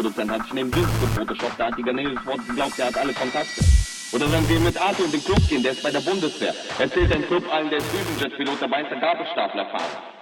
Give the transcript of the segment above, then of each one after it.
Musikproduzent. Hat sich neben Dünst gefotoshoppt. Da hat die Garnelen sofort geglaubt, der hat alle Kontakte. Oder wenn wir mit Arthur in den Club gehen, der ist bei der Bundeswehr. Erzählt im Club allen, der ist Düsenjet-Pilot, dabei ist der Gabelstaplerfahrer.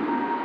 Thank you.